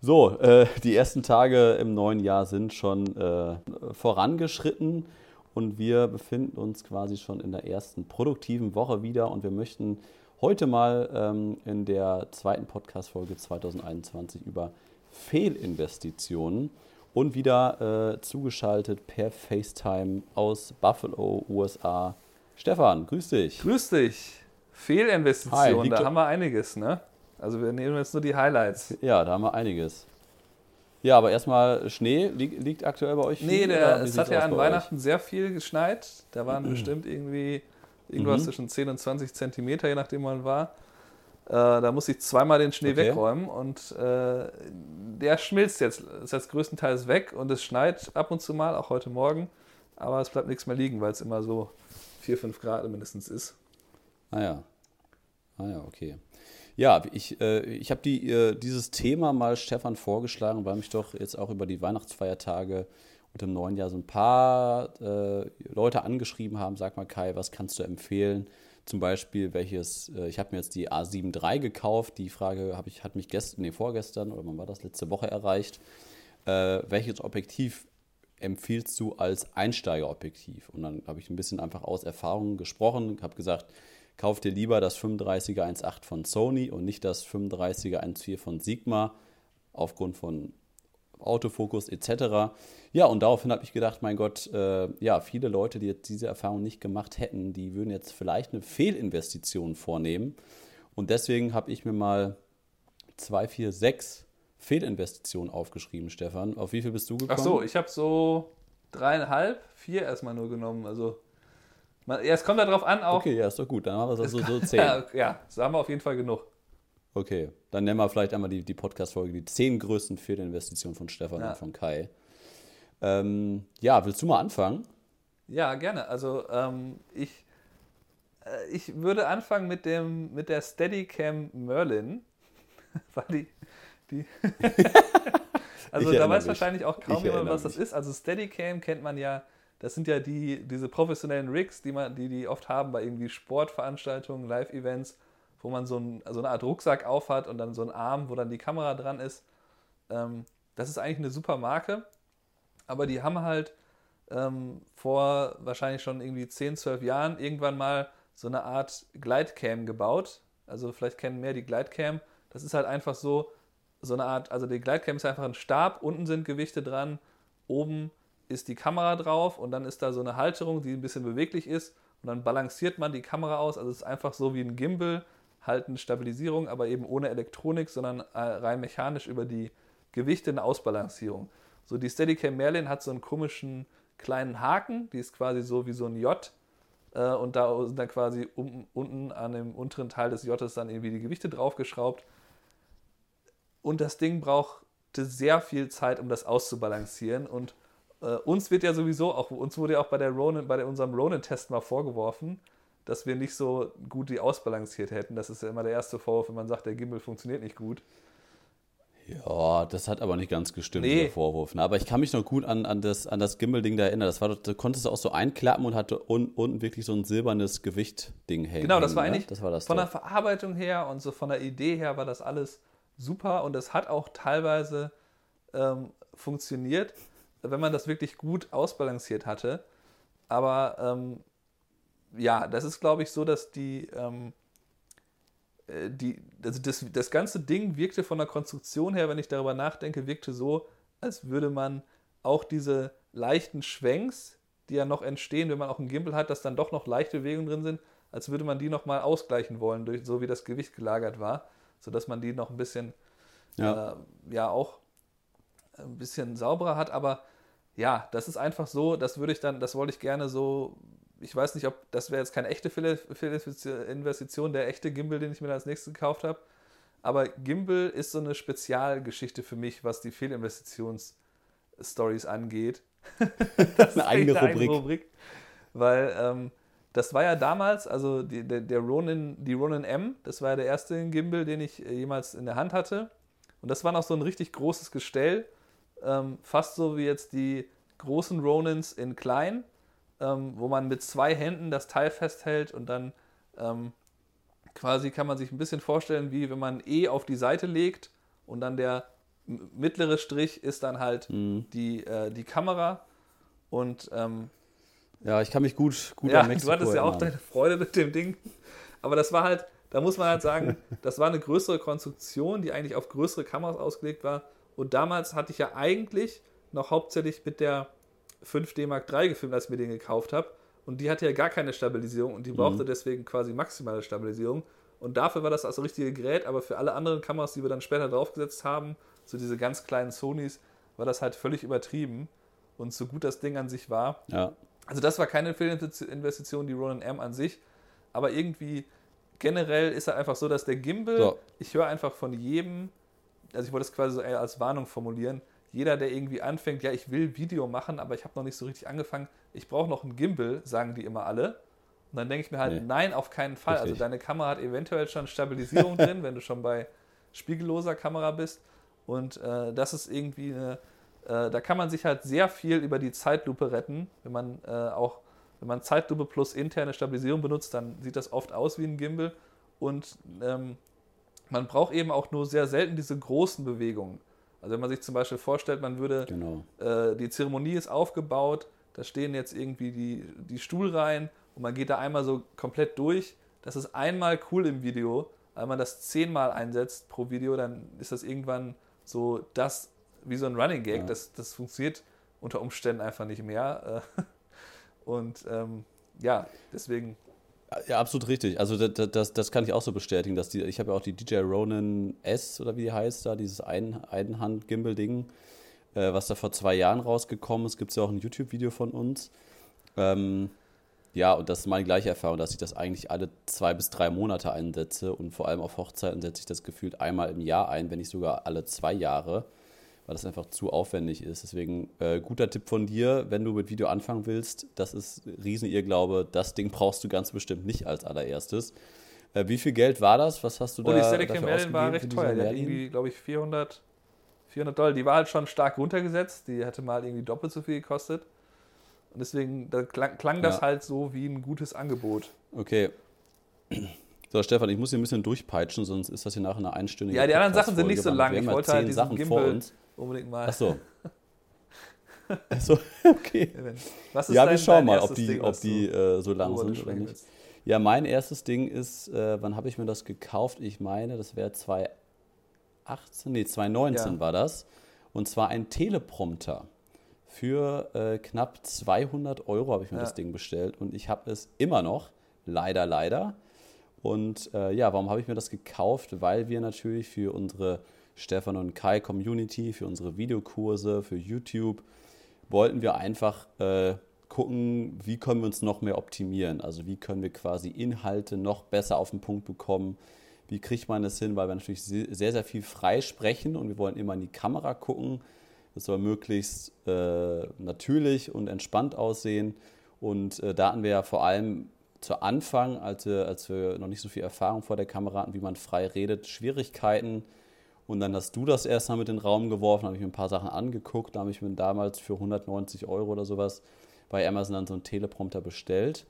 So, äh, die ersten Tage im neuen Jahr sind schon äh, vorangeschritten und wir befinden uns quasi schon in der ersten produktiven Woche wieder und wir möchten heute mal ähm, in der zweiten Podcast-Folge 2021 über Fehlinvestitionen und wieder äh, zugeschaltet per FaceTime aus Buffalo, USA. Stefan, grüß dich. Grüß dich. Fehlinvestitionen, da haben wir einiges, ne? Also wir nehmen jetzt nur die Highlights. Ja, da haben wir einiges. Ja, aber erstmal Schnee liegt, liegt aktuell bei euch? Nee, der, es hat ja an Weihnachten euch? sehr viel geschneit. Da waren mhm. bestimmt irgendwie irgendwas mhm. zwischen 10 und 20 Zentimeter, je nachdem man war. Äh, da muss ich zweimal den Schnee okay. wegräumen und äh, der schmilzt jetzt. Ist jetzt größtenteils weg und es schneit ab und zu mal, auch heute Morgen. Aber es bleibt nichts mehr liegen, weil es immer so 4, 5 Grad mindestens ist. Ah ja. Ah ja, okay. Ja, ich, äh, ich habe die, äh, dieses Thema mal Stefan vorgeschlagen, weil mich doch jetzt auch über die Weihnachtsfeiertage und im neuen Jahr so ein paar äh, Leute angeschrieben haben. Sag mal, Kai, was kannst du empfehlen? Zum Beispiel, welches, äh, ich habe mir jetzt die A7 III gekauft. Die Frage ich, hat mich gestern, nee, vorgestern oder wann war das, letzte Woche erreicht. Äh, welches Objektiv empfiehlst du als Einsteigerobjektiv? Und dann habe ich ein bisschen einfach aus Erfahrung gesprochen, habe gesagt, kauf dir lieber das 35er 1.8 von Sony und nicht das 35er 1.4 von Sigma aufgrund von Autofokus etc. Ja, und daraufhin habe ich gedacht, mein Gott, äh, ja, viele Leute, die jetzt diese Erfahrung nicht gemacht hätten, die würden jetzt vielleicht eine Fehlinvestition vornehmen. Und deswegen habe ich mir mal 246 Fehlinvestitionen aufgeschrieben, Stefan. Auf wie viel bist du gekommen? Ach so, ich habe so dreieinhalb, vier erstmal nur genommen. Also man, ja, es kommt darauf an auch. Okay, ja, ist doch gut. Dann haben wir so, so zehn. ja, ja, so haben wir auf jeden Fall genug. Okay, dann nennen wir vielleicht einmal die, die Podcast-Folge, die zehn größten Fehlinvestitionen von Stefan ja. und von Kai. Ähm, ja, willst du mal anfangen? Ja, gerne. Also ähm, ich, äh, ich würde anfangen mit, dem, mit der Steadicam Merlin, weil die, die also da weiß mich. wahrscheinlich auch kaum jemand, was das ist. Also Steadicam kennt man ja das sind ja die, diese professionellen Rigs, die man, die, die oft haben bei irgendwie Sportveranstaltungen, Live-Events, wo man so, ein, so eine Art Rucksack aufhat und dann so einen Arm, wo dann die Kamera dran ist. Ähm, das ist eigentlich eine super Marke, aber die haben halt ähm, vor wahrscheinlich schon irgendwie 10, 12 Jahren irgendwann mal so eine Art Glidecam gebaut. Also vielleicht kennen mehr die Glidecam. Das ist halt einfach so, so eine Art, also die Glidecam ist einfach ein Stab, unten sind Gewichte dran, oben ist die Kamera drauf und dann ist da so eine Halterung, die ein bisschen beweglich ist und dann balanciert man die Kamera aus. Also es ist einfach so wie ein Gimbal, halt eine Stabilisierung, aber eben ohne Elektronik, sondern äh, rein mechanisch über die Gewichte eine Ausbalancierung. So die Steadicam Merlin hat so einen komischen kleinen Haken, die ist quasi so wie so ein J äh, und da sind dann quasi um, unten an dem unteren Teil des J dann irgendwie die Gewichte draufgeschraubt. Und das Ding brauchte sehr viel Zeit, um das auszubalancieren und äh, uns wird ja sowieso auch, uns wurde ja auch bei der Ronin, bei der, unserem Ronin-Test mal vorgeworfen, dass wir nicht so gut die ausbalanciert hätten. Das ist ja immer der erste Vorwurf, wenn man sagt, der Gimbal funktioniert nicht gut. Ja, das hat aber nicht ganz gestimmt, nee. der Vorwurf. Ne? Aber ich kann mich noch gut an, an das, an das Gimbal-Ding da erinnern. Das war, da konntest du auch so einklappen und hatte un, unten wirklich so ein silbernes Gewicht-Ding hängen. Genau, das war ne? eigentlich das war das von doch. der Verarbeitung her und so von der Idee her war das alles super und es hat auch teilweise ähm, funktioniert wenn man das wirklich gut ausbalanciert hatte. Aber ähm, ja, das ist, glaube ich, so, dass die, ähm, äh, die also das, das ganze Ding wirkte von der Konstruktion her, wenn ich darüber nachdenke, wirkte so, als würde man auch diese leichten Schwenks, die ja noch entstehen, wenn man auch einen Gimbal hat, dass dann doch noch leichte Bewegungen drin sind, als würde man die nochmal ausgleichen wollen, durch, so wie das Gewicht gelagert war, sodass man die noch ein bisschen, ja, äh, ja auch ein bisschen sauberer hat, aber ja, das ist einfach so, das würde ich dann, das wollte ich gerne so, ich weiß nicht, ob, das wäre jetzt keine echte Fehlinvestition, der echte Gimbal, den ich mir als nächstes gekauft habe, aber Gimbal ist so eine Spezialgeschichte für mich, was die Fehlinvestitionsstories angeht. das ist eine eigene Rubrik. Eine Rubrik. Weil ähm, das war ja damals, also die, der, der Ronin, die Ronin M, das war ja der erste Gimbal, den ich jemals in der Hand hatte. Und das war noch so ein richtig großes Gestell ähm, fast so wie jetzt die großen Ronins in klein, ähm, wo man mit zwei Händen das Teil festhält und dann ähm, quasi kann man sich ein bisschen vorstellen, wie wenn man E auf die Seite legt und dann der mittlere Strich ist dann halt Mhm. die, äh, die Kamera. Und ähm, Ja, ich kann mich gut, gut ja, an Mexiko du hattest ja auch deine Freude mit dem Ding. Aber das war halt, da muss man halt sagen, das war eine größere Konstruktion, die eigentlich auf größere Kameras ausgelegt war. Und damals hatte ich ja eigentlich noch hauptsächlich mit der 5D Mark III gefilmt, als ich mir den gekauft habe. Und die hatte ja gar keine Stabilisierung und die brauchte deswegen quasi maximale Stabilisierung. Und dafür war das das richtige Gerät, aber für alle anderen Kameras, die wir dann später draufgesetzt haben, so diese ganz kleinen Sonys, war das halt völlig übertrieben. Und so gut das Ding an sich war, Ja, also das war keine Fehlinvestition, die Ronin M an sich, aber irgendwie generell ist er einfach so, dass der Gimbal, So. ich höre einfach von jedem, also ich wollte es quasi so eher als Warnung formulieren, jeder, der irgendwie anfängt, ja, ich will Video machen, aber ich habe noch nicht so richtig angefangen, ich brauche noch einen Gimbal, sagen die immer alle. Und dann denke ich mir halt, Nee. nein, auf keinen Fall. Also Richtig. deine Kamera hat eventuell schon Stabilisierung drin, wenn du schon bei spiegelloser Kamera bist. Und äh, das ist irgendwie eine, äh, da kann man sich halt sehr viel über die Zeitlupe retten. Wenn man äh, auch, wenn man Zeitlupe plus interne Stabilisierung benutzt, dann sieht das oft aus wie ein Gimbal. Und ähm, man braucht eben auch nur sehr selten diese großen Bewegungen. Also wenn man sich zum Beispiel vorstellt, man würde genau. äh, die Zeremonie ist aufgebaut, da stehen jetzt irgendwie die, die Stuhlreihen und man geht da einmal so komplett durch. Das ist einmal cool im Video. Wenn man das zehnmal einsetzt pro Video, dann ist das irgendwann so das, wie so ein Running Gag. Ja. Das, das funktioniert unter Umständen einfach nicht mehr. Und ähm, ja, deswegen, Ja, absolut richtig. Also das, das, das kann ich auch so bestätigen, dass die, ich habe ja auch die DJI Ronin S oder wie die heißt da, dieses Ein, Einhand-Gimbal-Ding, äh, was da vor zwei Jahren rausgekommen ist. Gibt es ja auch ein YouTube-Video von uns. Ähm, ja, und das ist meine gleiche Erfahrung, dass ich das eigentlich alle zwei bis drei Monate einsetze und vor allem auf Hochzeiten setze ich das gefühlt einmal im Jahr ein, wenn nicht sogar alle zwei Jahre, weil das einfach zu aufwendig ist. Deswegen äh, guter Tipp von dir, wenn du mit Video anfangen willst, das ist riesen Irrglaube, das Ding brauchst du ganz bestimmt nicht als allererstes. Äh, wie viel Geld war das? Was hast du oh, da die Steadicam dafür Merlin war recht teuer. Die hat irgendwie, glaube ich, 400, 400 Dollar. Die war halt schon stark runtergesetzt. Die hätte mal irgendwie doppelt so viel gekostet. Und deswegen da klang, klang das Ja. halt so wie ein gutes Angebot. Okay. So, Stefan, ich muss hier ein bisschen durchpeitschen, sonst ist das hier nachher eine einstündige Ja, die anderen Sachen sind nicht so lang. Ich wollte halt diesen Sachen Gimbal vor uns. Unbedingt mal. Ach so. Ach so, okay. Ja, dein- wir schauen mal, ob die, Ding, ob die äh, so lang sind oder nicht. willst? Ja, mein erstes Ding ist, äh, wann habe ich mir das gekauft? Ich meine, das wäre 2018, nee, 2019 Ja. war das. Und zwar ein Teleprompter. Für äh, knapp 200 Euro habe ich mir Ja. das Ding bestellt und ich habe es immer noch, leider, leider. Und äh, ja, warum habe ich mir das gekauft? Weil wir natürlich für unsere Stefan und Kai Community, für unsere Videokurse, für YouTube, wollten wir einfach äh, gucken, wie können wir uns noch mehr optimieren. Also wie können wir quasi Inhalte noch besser auf den Punkt bekommen. Wie kriegt man das hin? Weil wir natürlich se- sehr, sehr viel frei sprechen und wir wollen immer in die Kamera gucken. Das soll möglichst äh, natürlich und entspannt aussehen. Und äh, da hatten wir ja vor allem zu Anfang, als wir, als wir noch nicht so viel Erfahrung vor der Kamera hatten, wie man frei redet, Schwierigkeiten. Und dann hast du das erstmal mit in den Raum geworfen, habe ich mir ein paar Sachen angeguckt, da habe ich mir damals für 190 Euro oder sowas bei Amazon dann so einen Teleprompter bestellt.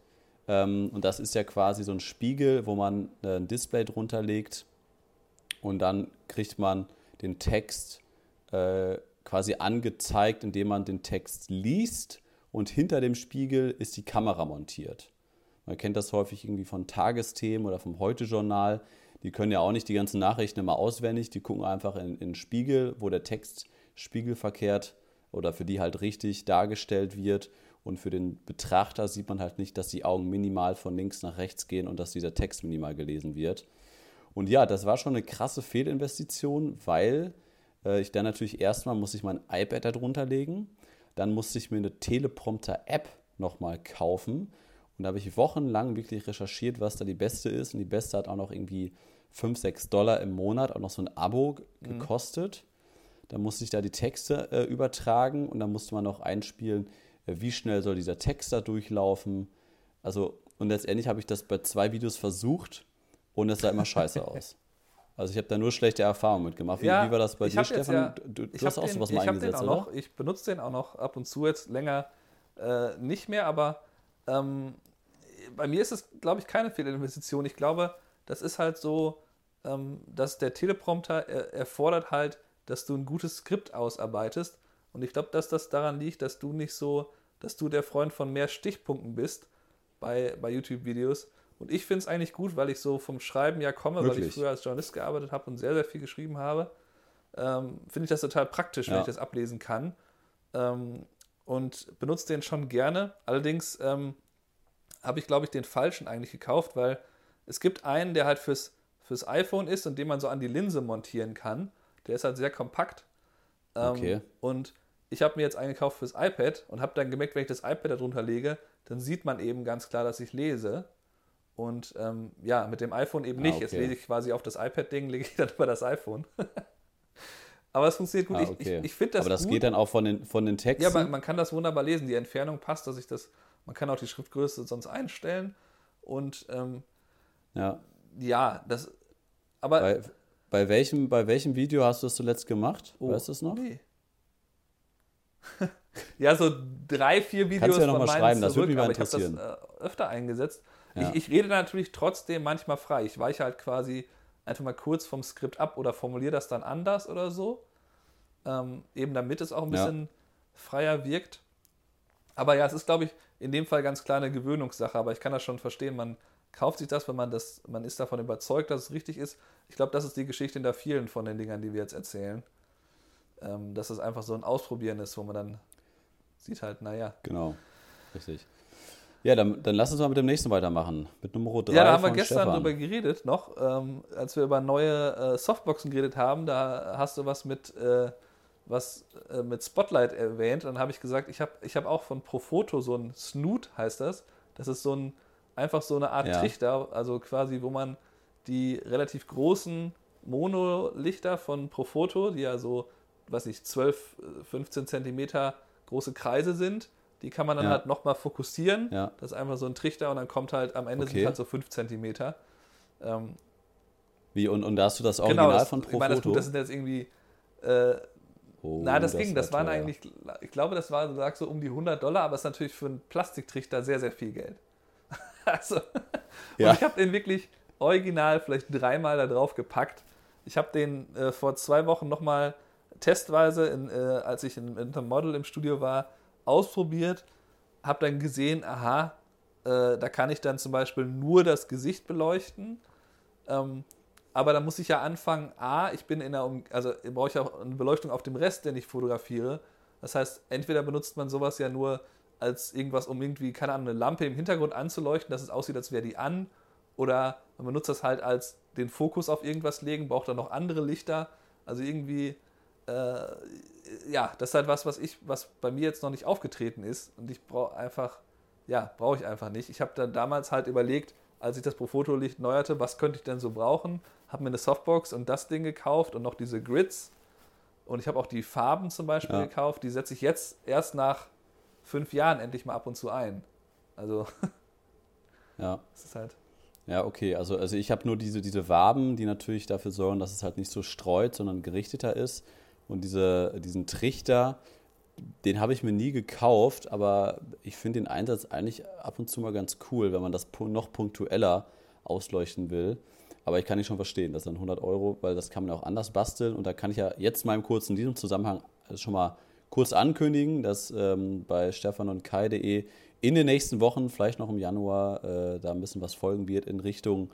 Ähm, und das ist ja quasi so ein Spiegel, wo man äh, ein Display drunter legt und dann kriegt man den Text äh, quasi angezeigt, indem man den Text liest und hinter dem Spiegel ist die Kamera montiert. Man kennt das häufig irgendwie von Tagesthemen oder vom Heute-Journal. Die können ja auch nicht die ganzen Nachrichten immer auswendig. Die gucken einfach in, in den Spiegel, wo der Text spiegelverkehrt oder für die halt richtig dargestellt wird. Und für den Betrachter sieht man halt nicht, dass die Augen minimal von links nach rechts gehen und dass dieser Text minimal gelesen wird. Und ja, das war schon eine krasse Fehlinvestition, weil äh, ich dann natürlich erstmal muss ich mein iPad darunter legen, dann musste ich mir eine Teleprompter-App nochmal kaufen und da habe ich wochenlang wirklich recherchiert, was da die beste ist und die beste hat auch noch irgendwie 5, 6 Dollar im Monat, auch noch so ein Abo g- gekostet. Dann musste ich da die Texte äh, übertragen und dann musste man noch einspielen, äh, wie schnell soll dieser Text da durchlaufen. Also, und letztendlich habe ich das bei zwei Videos versucht und es sah immer scheiße aus. Also ich habe da nur schlechte Erfahrungen mitgemacht. Wie, wie war das bei dir, Stefan? ja- du du hast auch den- sowas mal eingesetzt, oder? noch, Ich benutze den auch noch ab und zu jetzt länger äh, nicht mehr, aber ähm, bei mir ist es, glaube ich, keine Fehlinvestition. Ich glaube, das ist halt so, ähm, dass der Teleprompter er, erfordert halt, dass du ein gutes Skript ausarbeitest. Und ich glaube, dass das daran liegt, dass du nicht so, dass du der Freund von mehr Stichpunkten bist bei, bei YouTube-Videos. Und ich finde es eigentlich gut, weil ich so vom Schreiben ja komme, Wirklich? weil ich früher als Journalist gearbeitet habe und sehr, sehr viel geschrieben habe. Ähm, finde ich das total praktisch, ja. wenn ich das ablesen kann. Ähm, und benutze den schon gerne. Allerdings ähm, habe ich, glaube ich, den falschen eigentlich gekauft, weil es gibt einen, der halt fürs, fürs iPhone ist und den man so an die Linse montieren kann. Der ist halt sehr kompakt. Ähm, okay. Und ich habe mir jetzt einen gekauft fürs iPad und habe dann gemerkt, wenn ich das iPad darunter lege, dann sieht man eben ganz klar, dass ich lese. Und ähm, ja, mit dem iPhone eben nicht. Ah, okay. Jetzt lese ich quasi auf das iPad-Ding, lege ich dann über das iPhone. Aber es funktioniert gut. Ah, okay. Ich, ich, ich finde das Aber das gut. geht dann auch von den, von den Texten? Ja, man, man, kann das wunderbar lesen. Die Entfernung passt, dass ich das. Man kann auch die Schriftgröße sonst einstellen. Und ähm, ja. ja, das. Aber. Bei, bei, welchem, bei welchem Video hast du das zuletzt gemacht? Oh, weißt du es noch? Nee. ja, so drei, vier Videos Kannst du ja noch mal schreiben, das würde mich mal interessieren. Ich habe das äh, öfter eingesetzt. Ja. Ich, ich rede natürlich trotzdem manchmal frei. Ich weiche halt quasi einfach mal kurz vom Skript ab oder formuliere das dann anders oder so. Ähm, eben damit es auch ein bisschen ja. freier wirkt. Aber ja, es ist, glaube ich, in dem Fall ganz klar eine Gewöhnungssache. Aber ich kann das schon verstehen. Man kauft sich das, wenn man das, man ist davon überzeugt, dass es richtig ist. Ich glaube, das ist die Geschichte hinter vielen von den Dingern, die wir jetzt erzählen. Ähm, dass es einfach so ein Ausprobieren ist, wo man dann sieht halt, naja. Genau, richtig. Ja, dann, dann lass uns mal mit dem nächsten weitermachen. Mit Nummer 3. Ja, da haben wir gestern Stefan. drüber geredet noch, ähm, als wir über neue äh, Softboxen geredet haben. Da hast du was mit, äh, was, äh, mit Spotlight erwähnt. Dann habe ich gesagt, ich habe ich hab auch von Profoto so ein Snoot, heißt das. Das ist so ein, einfach so eine Art ja. Trichter, also quasi, wo man die relativ großen Monolichter von Profoto, die ja so, weiß ich, 12, 15 Zentimeter große Kreise sind, die kann man dann ja. halt nochmal fokussieren. Ja. Das ist einfach so ein Trichter und dann kommt halt am Ende okay. sind halt so 5 cm. Ähm, Wie, und, und da hast du das genau, Original genau, das, von Profoto? Ich meine, das, das sind jetzt irgendwie. Äh, na, das, das ging. Das waren teuer. eigentlich, ich glaube, das war, sagst so um die 100 Dollar, aber es ist natürlich für einen Plastiktrichter sehr, sehr viel Geld. also, ja. und ich habe den wirklich original vielleicht dreimal da drauf gepackt. Ich habe den äh, vor zwei Wochen nochmal testweise, in, äh, als ich in, in einem Model im Studio war, ausprobiert, habe dann gesehen, aha, äh, da kann ich dann zum Beispiel nur das Gesicht beleuchten. Ähm, aber da muss ich ja anfangen, A, ich bin in der, um also brauche ich auch eine Beleuchtung auf dem Rest, den ich fotografiere. Das heißt, entweder benutzt man sowas ja nur als irgendwas, um irgendwie, keine Ahnung, eine Lampe im Hintergrund anzuleuchten, dass es aussieht, als wäre die an. Oder man benutzt das halt als den Fokus auf irgendwas legen, braucht dann noch andere Lichter. Also irgendwie äh, ja, das ist halt was, was ich, was bei mir jetzt noch nicht aufgetreten ist und ich brauche einfach, ja, brauche ich einfach nicht. Ich habe dann damals halt überlegt, als ich das Profoto-Licht neu hatte, was könnte ich denn so brauchen? Habe mir eine Softbox und das Ding gekauft und noch diese Grids und ich habe auch die Farben zum Beispiel ja. gekauft. Die setze ich jetzt erst nach fünf Jahren endlich mal ab und zu ein. Also, ja, das ist halt. Ja, okay. Also, also ich habe nur diese, diese Waben, die natürlich dafür sorgen, dass es halt nicht so streut, sondern gerichteter ist. Und diese, diesen Trichter, den habe ich mir nie gekauft, aber ich finde den Einsatz eigentlich ab und zu mal ganz cool, wenn man das noch punktueller ausleuchten will. Aber ich kann nicht schon verstehen, das sind 100 Euro, weil das kann man auch anders basteln. Und da kann ich ja jetzt mal im kurzen in diesem Zusammenhang schon mal kurz ankündigen, dass ähm, bei stefan und kai.de in den nächsten Wochen, vielleicht noch im Januar, äh, da ein bisschen was folgen wird in Richtung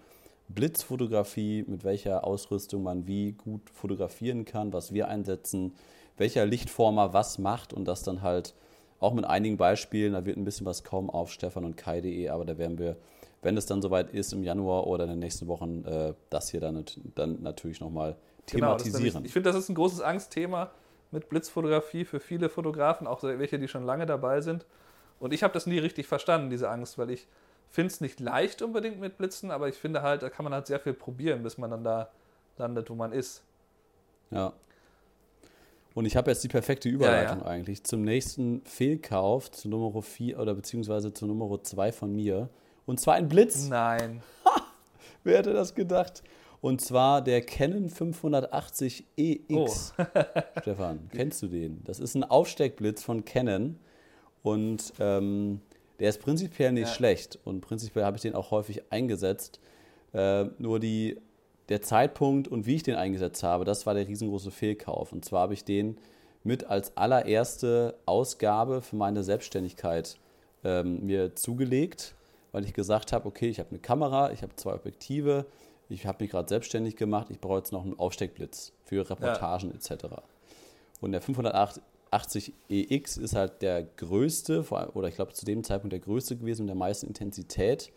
Blitzfotografie, mit welcher Ausrüstung man wie gut fotografieren kann, was wir einsetzen, welcher Lichtformer was macht und das dann halt auch mit einigen Beispielen. Da wird ein bisschen was kommen auf stefan und kai.de, aber da werden wir, wenn es dann soweit ist, im Januar oder in den nächsten Wochen, äh, das hier dann, dann natürlich nochmal thematisieren. Genau, ich finde, das ist ein großes Angstthema mit Blitzfotografie für viele Fotografen, auch welche, die schon lange dabei sind. Und ich habe das nie richtig verstanden, diese Angst, weil ich finde es nicht leicht unbedingt mit Blitzen, aber ich finde halt, da kann man halt sehr viel probieren, bis man dann da landet, wo man ist. Ja. Und ich habe jetzt die perfekte Überleitung ja, ja. eigentlich zum nächsten Fehlkauf, zu Nummer 4 oder beziehungsweise zu Nummer 2 von mir. Und zwar ein Blitz. Nein. Wer hätte das gedacht? Und zwar der Canon 580 EX. Oh. Stefan, kennst du den? Das ist ein Aufsteckblitz von Canon. Und ähm, der ist prinzipiell nicht ja. schlecht und prinzipiell habe ich den auch häufig eingesetzt. Äh, nur die der Zeitpunkt und wie ich den eingesetzt habe, das war der riesengroße Fehlkauf. Und zwar habe ich den mit als allererste Ausgabe für meine Selbstständigkeit ähm, mir zugelegt, weil ich gesagt habe, okay, ich habe eine Kamera, ich habe zwei Objektive, ich habe mich gerade selbstständig gemacht, ich brauche jetzt noch einen Aufsteckblitz für Reportagen ja. etc. Und der 580 EX ist halt der größte, oder ich glaube zu dem Zeitpunkt der größte gewesen mit der meisten Intensität.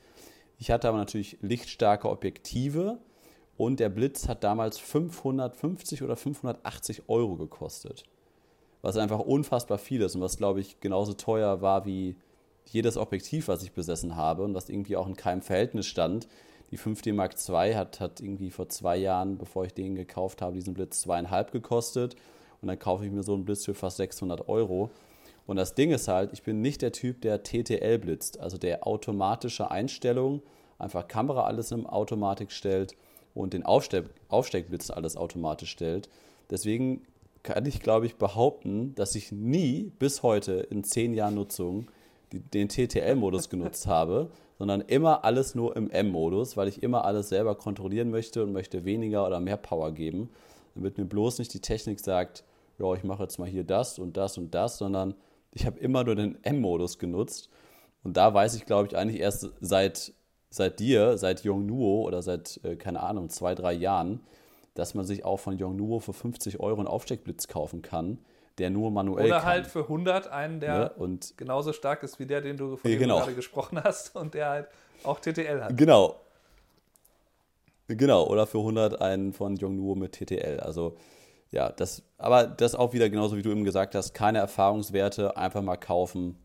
Ich hatte aber natürlich lichtstarke Objektive und der Blitz hat damals 550 oder 580 Euro gekostet. Was einfach unfassbar viel ist und was, glaube ich, genauso teuer war wie jedes Objektiv, was ich besessen habe und was irgendwie auch in keinem Verhältnis stand. Die 5D Mark II hat, hat irgendwie vor zwei Jahren, bevor ich den gekauft habe, diesen Blitz zweieinhalb gekostet. Und dann kaufe ich mir so einen Blitz für fast 600 Euro. Und das Ding ist halt, ich bin nicht der Typ, der TTL blitzt, also der automatische Einstellung, einfach Kamera alles in Automatik stellt und den Aufsteck, Aufsteckblitz alles automatisch stellt. Deswegen kann ich, glaube ich, behaupten, dass ich nie bis heute in zehn Jahren Nutzung die, den TTL-Modus genutzt habe, sondern immer alles nur im M-Modus, weil ich immer alles selber kontrollieren möchte und möchte weniger oder mehr Power geben, damit mir bloß nicht die Technik sagt, ja, ich mache jetzt mal hier das und das und das, sondern ich habe immer nur den M-Modus genutzt. Und da weiß ich, glaube ich, eigentlich erst seit, seit dir, seit Yongnuo oder seit, äh, keine Ahnung, zwei, drei Jahren, dass man sich auch von Yongnuo für 50 Euro einen Aufsteckblitz kaufen kann, der nur manuell Oder kann. halt für 100 einen, der ja, und genauso stark ist wie der, den du, von genau. gerade gesprochen hast und der halt auch TTL hat. Genau. Genau, oder für 100 einen von Yongnuo mit TTL. Also ja, das, aber das auch wieder genauso wie du eben gesagt hast, keine Erfahrungswerte, einfach mal kaufen.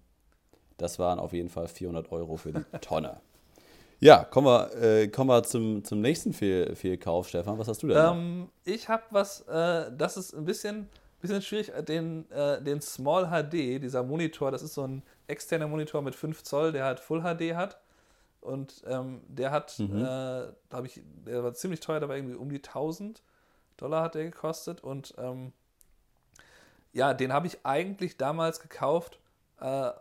Das waren auf jeden Fall 400 Euro für die Tonne. Ja, kommen wir, äh, kommen wir zum, zum nächsten Fehl, Fehlkauf, Stefan. Was hast du denn? Ähm, ich habe was, äh, das ist ein bisschen, bisschen schwierig, den, äh, den Small HD, dieser Monitor, das ist so ein externer Monitor mit 5 Zoll, der halt Full HD hat. Und ähm, der hat, mhm. äh, habe ich, der war ziemlich teuer, der war irgendwie um die 1000 Dollar hat der gekostet. Und ähm, ja, den habe ich eigentlich damals gekauft, äh,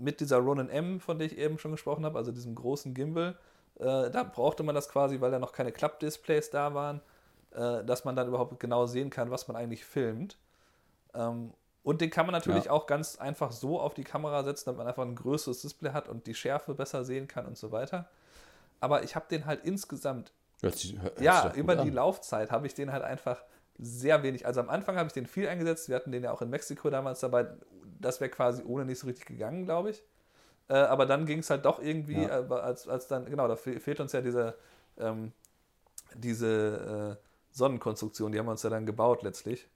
mit dieser Ronin M, von der ich eben schon gesprochen habe, also diesem großen Gimbal, äh, da brauchte man das quasi, weil da noch keine Klappdisplays da waren, äh, dass man dann überhaupt genau sehen kann, was man eigentlich filmt. Ähm, und den kann man natürlich ja. auch ganz einfach so auf die Kamera setzen, damit man einfach ein größeres Display hat und die Schärfe besser sehen kann und so weiter. Aber ich habe den halt insgesamt, sich, ja, über die Laufzeit habe ich den halt einfach sehr wenig. Also am Anfang habe ich den viel eingesetzt. Wir hatten den ja auch in Mexiko damals dabei das wäre quasi ohne nicht so richtig gegangen, glaube ich. Äh, aber dann ging es halt doch irgendwie, ja. äh, als, als dann, genau, da fe fehlt uns ja diese, ähm, diese äh, Sonnenkonstruktion, die haben wir uns ja dann gebaut letztlich.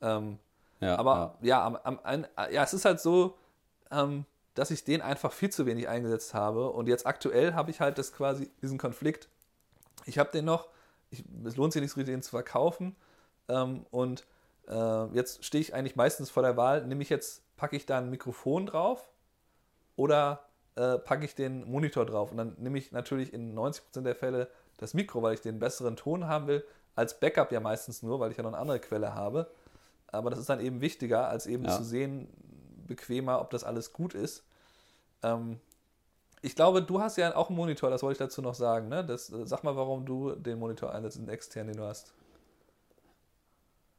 Ähm, ja, aber ja, ja, am, am, ein, ja, es ist halt so, ähm, dass ich den einfach viel zu wenig eingesetzt habe. Und jetzt aktuell habe ich halt das quasi, diesen Konflikt. Ich habe den noch, ich, es lohnt sich nicht so richtig, den zu verkaufen. Ähm, und äh, jetzt stehe ich eigentlich meistens vor der Wahl, nehme ich jetzt, packe ich da ein Mikrofon drauf oder äh, packe ich den Monitor drauf. Und dann nehme ich natürlich in 90% der Fälle das Mikro, weil ich den besseren Ton haben will. Als Backup ja meistens nur, weil ich ja noch eine andere Quelle habe. Aber das ist dann eben wichtiger, als eben ja. zu sehen, bequemer, ob das alles gut ist. Ähm, ich glaube, du hast ja auch einen Monitor, das wollte ich dazu noch sagen. Ne? Das, sag mal, warum du den Monitor einsetzt, den externen, den du hast.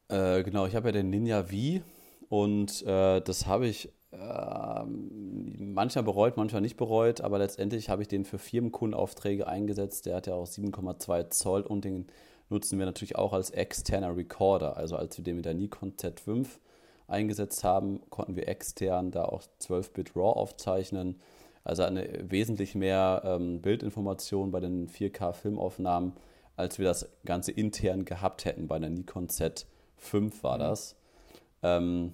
Äh, genau, ich habe ja den Ninja V und äh, das habe ich äh, manchmal bereut, manchmal nicht bereut, aber letztendlich habe ich den für Firmenkundenaufträge eingesetzt. Der hat ja auch 7,2 Zoll und den nutzen wir natürlich auch als externer Recorder. Also als wir den mit der Nikon Z5 eingesetzt haben, konnten wir extern da auch 12-Bit RAW aufzeichnen. Also eine wesentlich mehr ähm, Bildinformation bei den 4K-Filmaufnahmen, als wir das Ganze intern gehabt hätten bei der Nikon Z5. 5 war mhm. das. Ähm,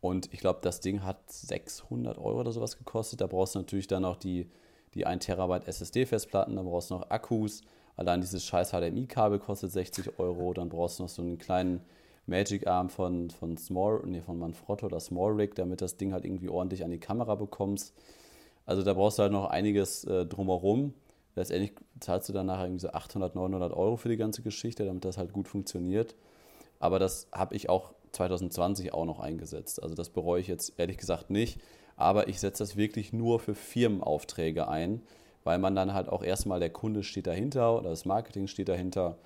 und ich glaube, das Ding hat 600 Euro oder sowas gekostet. Da brauchst du natürlich dann noch die, die 1 Terabyte SSD-Festplatten, dann brauchst du noch Akkus. Allein dieses scheiß HDMI-Kabel kostet 60 Euro. Dann brauchst du noch so einen kleinen Magic Arm von, von Small, nee, von Manfrotto oder Small Rig, damit das Ding halt irgendwie ordentlich an die Kamera bekommst. Also da brauchst du halt noch einiges äh, drumherum. Letztendlich zahlst du dann nachher irgendwie so 800, 900 Euro für die ganze Geschichte, damit das halt gut funktioniert. Aber das habe ich auch 2020 auch noch eingesetzt. Also das bereue ich jetzt ehrlich gesagt nicht. Aber ich setze das wirklich nur für Firmenaufträge ein, weil man dann halt auch erstmal der Kunde steht dahinter oder das Marketing steht dahinter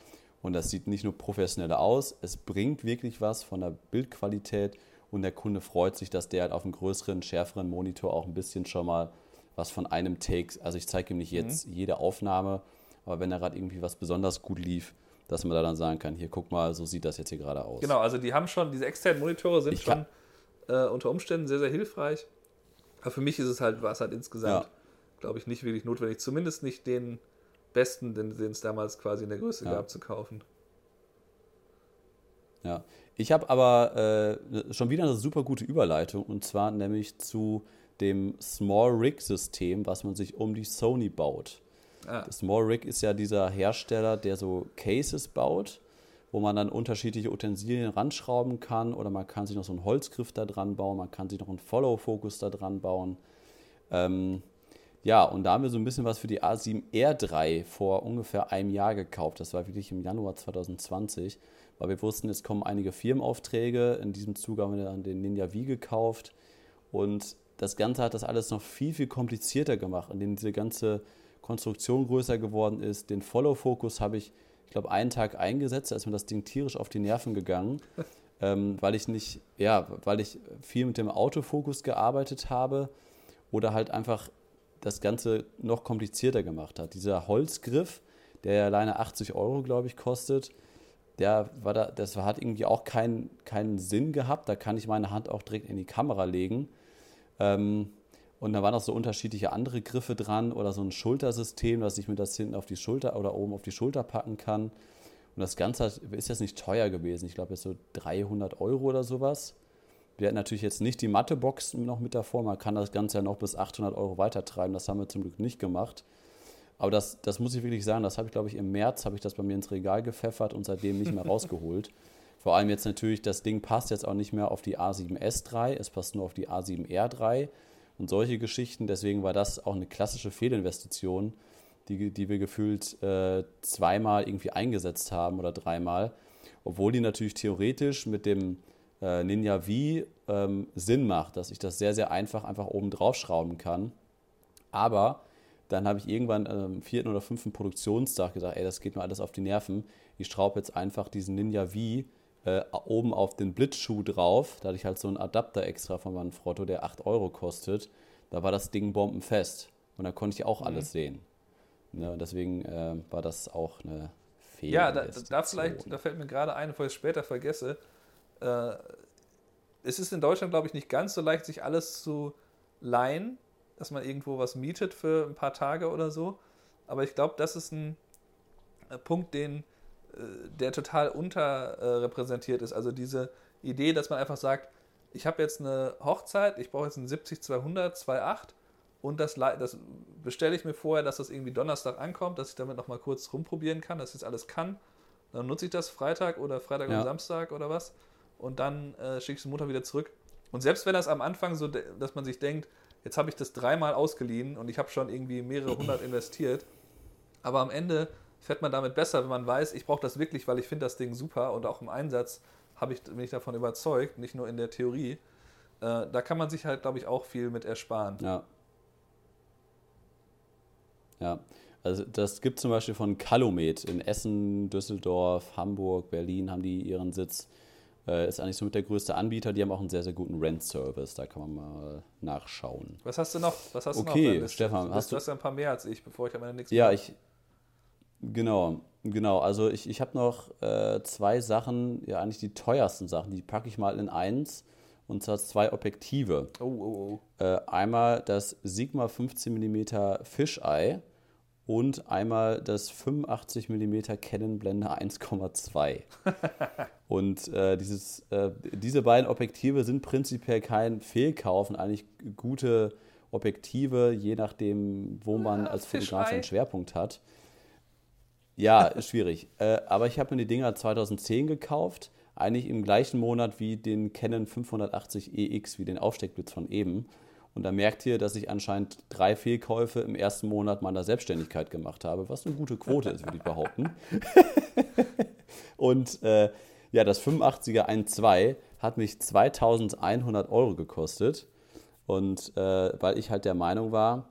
und das sieht nicht nur professioneller aus, es bringt wirklich was von der Bildqualität und der Kunde freut sich, dass der halt auf einem größeren, schärferen Monitor auch ein bisschen schon mal was von einem Take, also ich zeige ihm nicht jetzt mhm. jede Aufnahme, aber wenn er gerade irgendwie was besonders gut lief, dass man da dann sagen kann, hier guck mal, so sieht das jetzt hier gerade aus. Genau, also die haben schon, diese externen Monitore sind ich schon äh, unter Umständen sehr, sehr hilfreich. Aber für mich ist es halt, war es halt insgesamt, ja. glaube ich, nicht wirklich notwendig. Zumindest nicht den besten, den, es damals quasi in der Größe ja. gab, zu kaufen. Ja, ich habe aber äh, schon wieder eine super gute Überleitung und zwar nämlich zu dem Small Rig System, was man sich um die Sony baut. Ah. Das Small Rig ist ja dieser Hersteller, der so Cases baut, wo man dann unterschiedliche Utensilien ranschrauben kann oder man kann sich noch so einen Holzgriff da dran bauen, man kann sich noch einen Follow-Focus da dran bauen. Ähm, ja, und da haben wir so ein bisschen was für die A7R3 vor ungefähr einem Jahr gekauft. Das war wirklich im Januar 2020, weil wir wussten, es kommen einige Firmenaufträge. In diesem Zuge haben wir dann den Ninja V gekauft. Und das Ganze hat das alles noch viel, viel komplizierter gemacht, indem diese ganze Konstruktion größer geworden ist. Den Follow-Focus habe ich, ich glaube, einen Tag eingesetzt, da ist mir das Ding tierisch auf die Nerven gegangen, ähm, weil ich nicht, ja, weil ich viel mit dem Autofokus gearbeitet habe oder halt einfach das Ganze noch komplizierter gemacht hat. Dieser Holzgriff, der ja alleine 80 Euro, glaube ich, kostet, der war da, das hat irgendwie auch keinen keinen Sinn gehabt. Da kann ich meine Hand auch direkt in die Kamera legen. Ähm, und da waren auch so unterschiedliche andere Griffe dran oder so ein Schultersystem, dass ich mir das hinten auf die Schulter oder oben auf die Schulter packen kann. Und das Ganze ist jetzt nicht teuer gewesen. Ich glaube, jetzt so 300 Euro oder sowas. Wir hatten natürlich jetzt nicht die Mattebox noch mit davor. Man kann das Ganze ja noch bis 800 Euro weitertreiben. Das haben wir zum Glück nicht gemacht. Aber das, das muss ich wirklich sagen, das habe ich, glaube ich, im März habe ich das bei mir ins Regal gepfeffert und seitdem nicht mehr rausgeholt. Vor allem jetzt natürlich, das Ding passt jetzt auch nicht mehr auf die A7S3, es passt nur auf die A7R3 und solche Geschichten. Deswegen war das auch eine klassische Fehlinvestition, die, die wir gefühlt äh, zweimal irgendwie eingesetzt haben oder dreimal. Obwohl die natürlich theoretisch mit dem äh, Ninja V ähm, Sinn macht, dass ich das sehr, sehr einfach einfach oben drauf schrauben kann. Aber dann habe ich irgendwann am vierten oder fünften Produktionstag gesagt, ey, das geht mir alles auf die Nerven. Ich schraube jetzt einfach diesen Ninja V äh, oben auf den Blitzschuh drauf. Da hatte ich halt so einen Adapter extra von Manfrotto, der 8 Euro kostet. Da war das Ding bombenfest. Und da konnte ich auch mhm. alles sehen. Ne, deswegen äh, war das auch eine Fehler. Ja, da, da, vielleicht, da fällt mir gerade ein, bevor ich es später vergesse. Äh, es ist in Deutschland, glaube ich, nicht ganz so leicht, sich alles zu leihen dass man irgendwo was mietet für ein paar Tage oder so. Aber ich glaube, das ist ein äh, Punkt, den, der total unterrepräsentiert ist. Also diese Idee, dass man einfach sagt, ich habe jetzt eine Hochzeit, ich brauche jetzt einen 70-200, 2.8 und das, das bestelle ich mir vorher, dass das irgendwie Donnerstag ankommt, dass ich damit nochmal kurz rumprobieren kann, dass ich das alles kann. Dann nutze ich das Freitag oder Freitag ja. und Samstag oder was und dann äh, schicke ich es Montag wieder zurück. Und selbst wenn das am Anfang so, dass man sich denkt, Jetzt habe ich das dreimal ausgeliehen und ich habe schon irgendwie mehrere hundert investiert. Aber am Ende fährt man damit besser, wenn man weiß, ich brauche das wirklich, weil ich finde das Ding super und auch im Einsatz ich, bin ich davon überzeugt, nicht nur in der Theorie. Äh, da kann man sich halt, glaube ich, auch viel mit ersparen. Ja. Ja, also das gibt zum Beispiel von Calumet in Essen, Düsseldorf, Hamburg, Berlin haben die ihren Sitz. Äh, ist eigentlich somit der größte Anbieter. Die haben auch einen sehr, sehr guten Rent-Service. Da kann man mal nachschauen. Was hast du noch? Was hast okay, du noch Stefan, hast du, hast du ein paar mehr als ich, bevor ich am Ende nichts Ja, ich. Genau, genau. Also ich, ich habe noch äh, zwei Sachen, ja eigentlich die teuersten Sachen, die packe ich mal in eins. Und zwar zwei Objektive. Oh, oh, oh. Äh, einmal das Sigma 15 mm Fisheye und einmal das 85 mm Canon Blende 1,2. und äh, dieses, äh, diese beiden Objektive sind prinzipiell kein Fehlkauf und eigentlich gute Objektive, je nachdem, wo man ja, als Fotograf einen Schwerpunkt hat. Ja, schwierig. äh, aber ich habe mir die Dinger 2010 gekauft, eigentlich im gleichen Monat wie den Canon 580 EX, wie den Aufsteckblitz von eben. Und da merkt ihr, dass ich anscheinend drei Fehlkäufe im ersten Monat meiner Selbstständigkeit gemacht habe, was eine gute Quote ist, würde ich behaupten. und äh, ja, das 85er 1.2 hat mich 2100 Euro gekostet. Und äh, weil ich halt der Meinung war,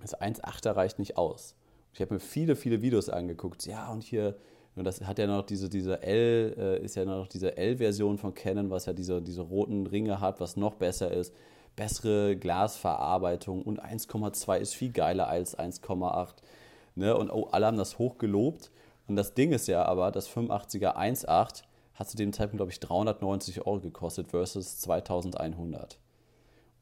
Das 1,8er reicht nicht aus. Ich habe mir viele, viele Videos angeguckt. Ja, und hier, und das hat ja noch diese, diese L, äh, ist ja noch diese L-Version von Canon, was ja diese, diese roten Ringe hat, was noch besser ist. Bessere Glasverarbeitung und 1,2 ist viel geiler als 1,8. Ne? Und oh, alle haben das hoch gelobt. Und das Ding ist ja aber, das 85er 1.8 hat zu dem Zeitpunkt, glaube ich, 390 Euro gekostet versus 2100.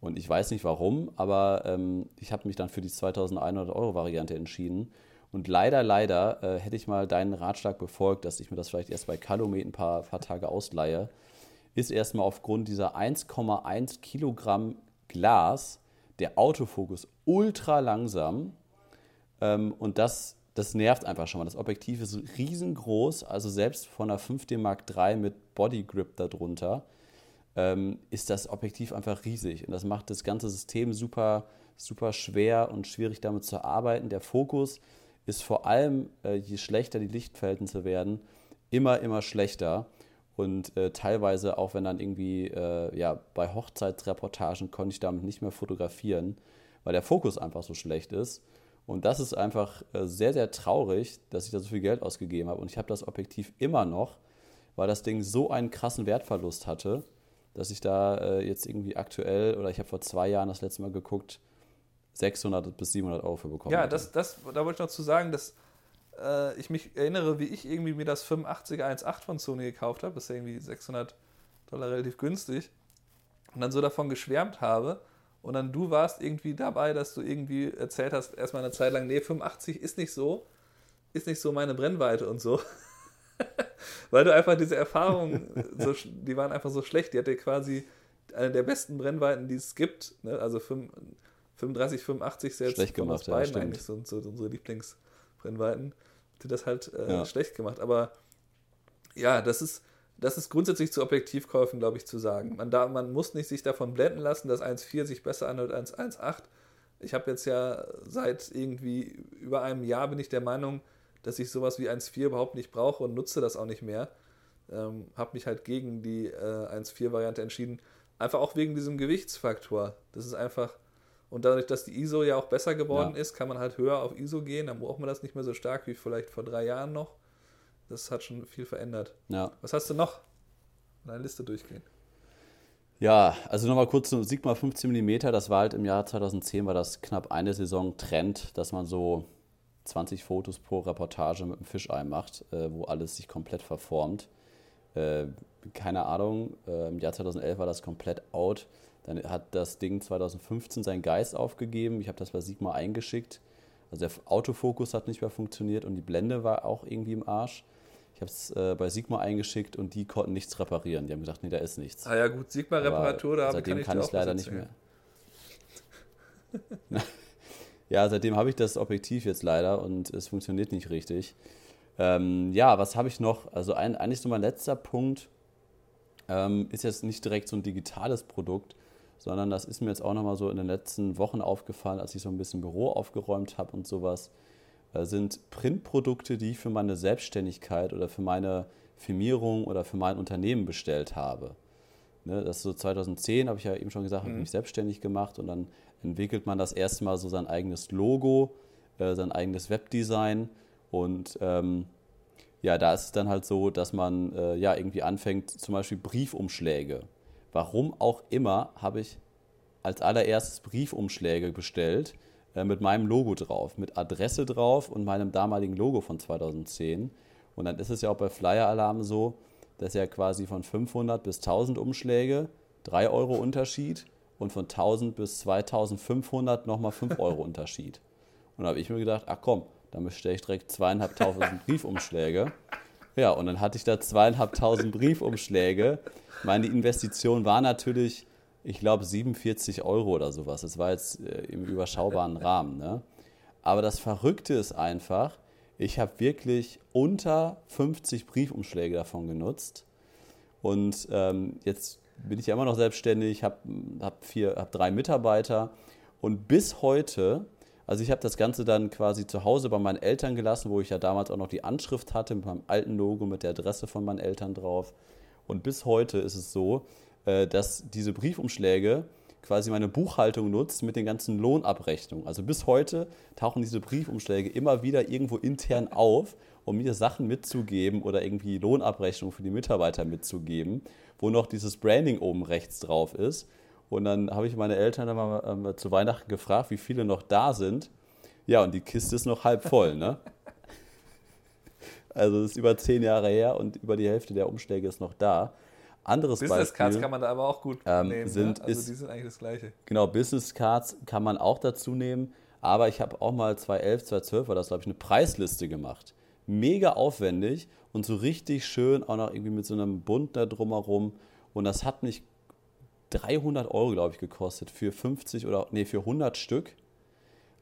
Und ich weiß nicht warum, aber ähm, ich habe mich dann für die 2100 Euro Variante entschieden. Und leider, leider äh, hätte ich mal deinen Ratschlag befolgt, dass ich mir das vielleicht erst bei Calumet ein paar, paar Tage ausleihe, ist erstmal aufgrund dieser 1,1 Kilogramm Glas der Autofokus ultra langsam. Ähm, und das, das nervt einfach schon mal. Das Objektiv ist riesengroß, also selbst von einer 5D Mark III mit Body Grip darunter ähm, ist das Objektiv einfach riesig. Und das macht das ganze System super, super schwer und schwierig damit zu arbeiten. Der Fokus ist vor allem, äh, je schlechter die Lichtverhältnisse werden, immer, immer schlechter. Und äh, teilweise, auch wenn dann irgendwie äh, ja, bei Hochzeitsreportagen konnte ich damit nicht mehr fotografieren, weil der Fokus einfach so schlecht ist. Und das ist einfach äh, sehr, sehr traurig, dass ich da so viel Geld ausgegeben habe. Und ich habe das Objektiv immer noch, weil das Ding so einen krassen Wertverlust hatte dass ich da äh, jetzt irgendwie aktuell, oder ich habe vor zwei Jahren das letzte Mal geguckt, 600 bis 700 Euro für bekommen. Ja, das, das, da wollte ich noch zu sagen, dass äh, ich mich erinnere, wie ich irgendwie mir das 85er 1.8 von Sony gekauft habe. Das ist ja irgendwie 600 Dollar relativ günstig. Und dann so davon geschwärmt habe. Und dann du warst irgendwie dabei, dass du irgendwie erzählt hast, erstmal eine Zeit lang, nee, 85 ist nicht so, ist nicht so meine Brennweite und so. Weil du einfach diese Erfahrungen, so, die waren einfach so schlecht. Die hatte quasi eine der besten Brennweiten, die es gibt. Ne? Also 35, 85 selbst schlecht gemacht, von uns beiden ja, eigentlich so, so, unsere Lieblingsbrennweiten. Die das halt äh, ja. schlecht gemacht. Aber ja, das ist, das ist grundsätzlich zu Objektivkäufen, glaube ich, zu sagen. Man, da, man muss nicht sich davon blenden lassen, dass 1.4 sich besser anhört als 1.8. Ich habe jetzt ja seit irgendwie über einem Jahr bin ich der Meinung, dass ich sowas wie 1.4 überhaupt nicht brauche und nutze das auch nicht mehr. Ähm, habe mich halt gegen die äh, 1.4-Variante entschieden. Einfach auch wegen diesem Gewichtsfaktor. Das ist einfach. Und dadurch, dass die ISO ja auch besser geworden ja. ist, kann man halt höher auf ISO gehen. Dann braucht man das nicht mehr so stark wie vielleicht vor drei Jahren noch. Das hat schon viel verändert. Ja. Was hast du noch? Deine Liste durchgehen. Ja, also nochmal kurz zum Sigma 15 mm. Das war halt im Jahr 2010, war das knapp eine Saison Trend, dass man so 20 Fotos pro Reportage mit einem Fischei macht, äh, wo alles sich komplett verformt. Äh, keine Ahnung, äh, im Jahr 2011 war das komplett out. Dann hat das Ding 2015 seinen Geist aufgegeben. Ich habe das bei Sigma eingeschickt. Also der Autofokus hat nicht mehr funktioniert und die Blende war auch irgendwie im Arsch. Ich habe es äh, bei Sigma eingeschickt und die konnten nichts reparieren. Die haben gesagt, nee, da ist nichts. Ah ja gut, Sigma-Reparatur, da seitdem kann ich es leider nicht mehr. Ja, seitdem habe ich das Objektiv jetzt leider und es funktioniert nicht richtig. Ähm, ja, was habe ich noch? Also ein, eigentlich so mein letzter Punkt ähm, ist jetzt nicht direkt so ein digitales Produkt, sondern das ist mir jetzt auch nochmal so in den letzten Wochen aufgefallen, als ich so ein bisschen Büro aufgeräumt habe und sowas, äh, sind Printprodukte, die ich für meine Selbstständigkeit oder für meine Firmierung oder für mein Unternehmen bestellt habe. Ne, das ist so 2010, habe ich ja eben schon gesagt, mhm. habe mich selbstständig gemacht und dann entwickelt man das erste Mal so sein eigenes Logo, äh, sein eigenes Webdesign und ähm, ja, da ist es dann halt so, dass man äh, ja irgendwie anfängt, zum Beispiel Briefumschläge. Warum auch immer habe ich als allererstes Briefumschläge bestellt äh, mit meinem Logo drauf, mit Adresse drauf und meinem damaligen Logo von 2010. Und dann ist es ja auch bei Flyer Alarm so, dass ja quasi von 500 bis 1000 Umschläge 3 Euro Unterschied und von 1000 bis 2500 nochmal 5 Euro Unterschied. Und da habe ich mir gedacht, ach komm, dann bestelle ich direkt zweieinhalbtausend Briefumschläge. Ja, und dann hatte ich da zweieinhalbtausend Briefumschläge. Meine Investition war natürlich, ich glaube, 47 Euro oder sowas. Das war jetzt äh, im überschaubaren Rahmen. Ne? Aber das Verrückte ist einfach, ich habe wirklich unter 50 Briefumschläge davon genutzt. Und ähm, jetzt bin ich ja immer noch selbstständig, habe hab hab drei Mitarbeiter und bis heute, also ich habe das Ganze dann quasi zu Hause bei meinen Eltern gelassen, wo ich ja damals auch noch die Anschrift hatte mit meinem alten Logo, mit der Adresse von meinen Eltern drauf. Und bis heute ist es so, äh, dass diese Briefumschläge quasi meine Buchhaltung nutzt mit den ganzen Lohnabrechnungen. Also bis heute tauchen diese Briefumschläge immer wieder irgendwo intern auf, um mir Sachen mitzugeben oder irgendwie Lohnabrechnungen für die Mitarbeiter mitzugeben, wo noch dieses Branding oben rechts drauf ist. Und dann habe ich meine Eltern dann mal ähm, zu Weihnachten gefragt, wie viele noch da sind. Ja, und die Kiste ist noch halb voll, ne? Also das ist über zehn Jahre her und über die Hälfte der Umschläge ist noch da. Anderes Business Beispiel, Cards kann man da aber auch gut ähm, nehmen. sind- ne? Also ist- die sind eigentlich das Gleiche. Genau, Business Cards kann man auch dazu nehmen. Aber ich habe auch mal 2011, 2012 war das, glaube ich, eine Preisliste gemacht. Mega aufwendig und so richtig schön, auch noch irgendwie mit so einem Bund da drumherum. Und das hat mich 300 Euro, glaube ich, gekostet für 50 oder, nee, für 100 Stück.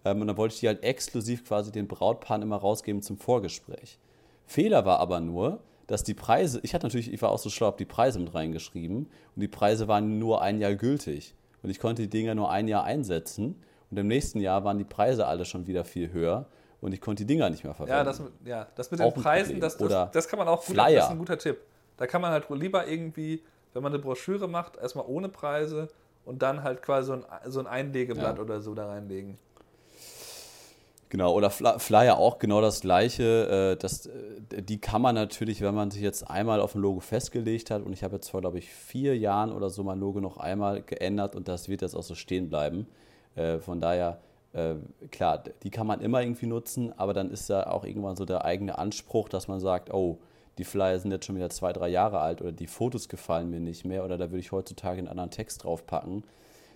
Ähm, und dann wollte ich die halt exklusiv quasi den Brautpaaren immer rausgeben zum Vorgespräch. Fehler war aber nur, dass die Preise, ich hatte natürlich, ich war auch so schlau, habe die Preise mit reingeschrieben und die Preise waren nur ein Jahr gültig. Und ich konnte die Dinger nur ein Jahr einsetzen und im nächsten Jahr waren die Preise alle schon wieder viel höher und ich konnte die Dinger nicht mehr verwenden. Ja, das, mit- ja, das mit den Preisen, das, das, das kann man auch gut, Flyer. das ist ein guter Tipp. Da kann man halt lieber irgendwie, wenn man eine Broschüre macht, erstmal ohne Preise und dann halt quasi so ein, so ein Einlegeblatt Ja. oder so da reinlegen. Genau, oder Fly- Flyer auch genau das gleiche. äh, Das, äh, die kann man natürlich, wenn man sich jetzt einmal auf ein Logo festgelegt hat, und ich habe jetzt vor, glaube ich, vier Jahren oder so mein Logo noch einmal geändert und das wird jetzt auch so stehen bleiben. Äh, Von daher, klar, die kann man immer irgendwie nutzen, aber dann ist da auch irgendwann so der eigene Anspruch, dass man sagt, oh, die Flyer sind jetzt schon wieder zwei, drei Jahre alt oder die Fotos gefallen mir nicht mehr oder da würde ich heutzutage einen anderen Text draufpacken.